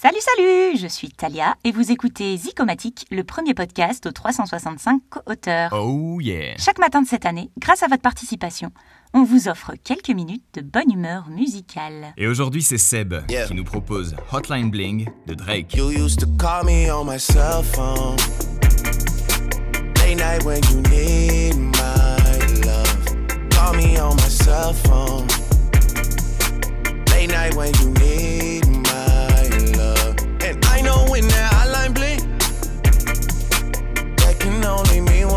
Salut, salut Je suis Talia et vous écoutez Zicomatique, le premier podcast aux 365 co-auteurs. Oh yeah Chaque matin de cette année, grâce à votre participation, on vous offre quelques minutes de bonne humeur musicale. Et aujourd'hui, c'est Seb Yeah. qui nous propose Hotline Bling de Drake. You used to call me on my cell phone. Late night when you need my love. Call me on my cell phone.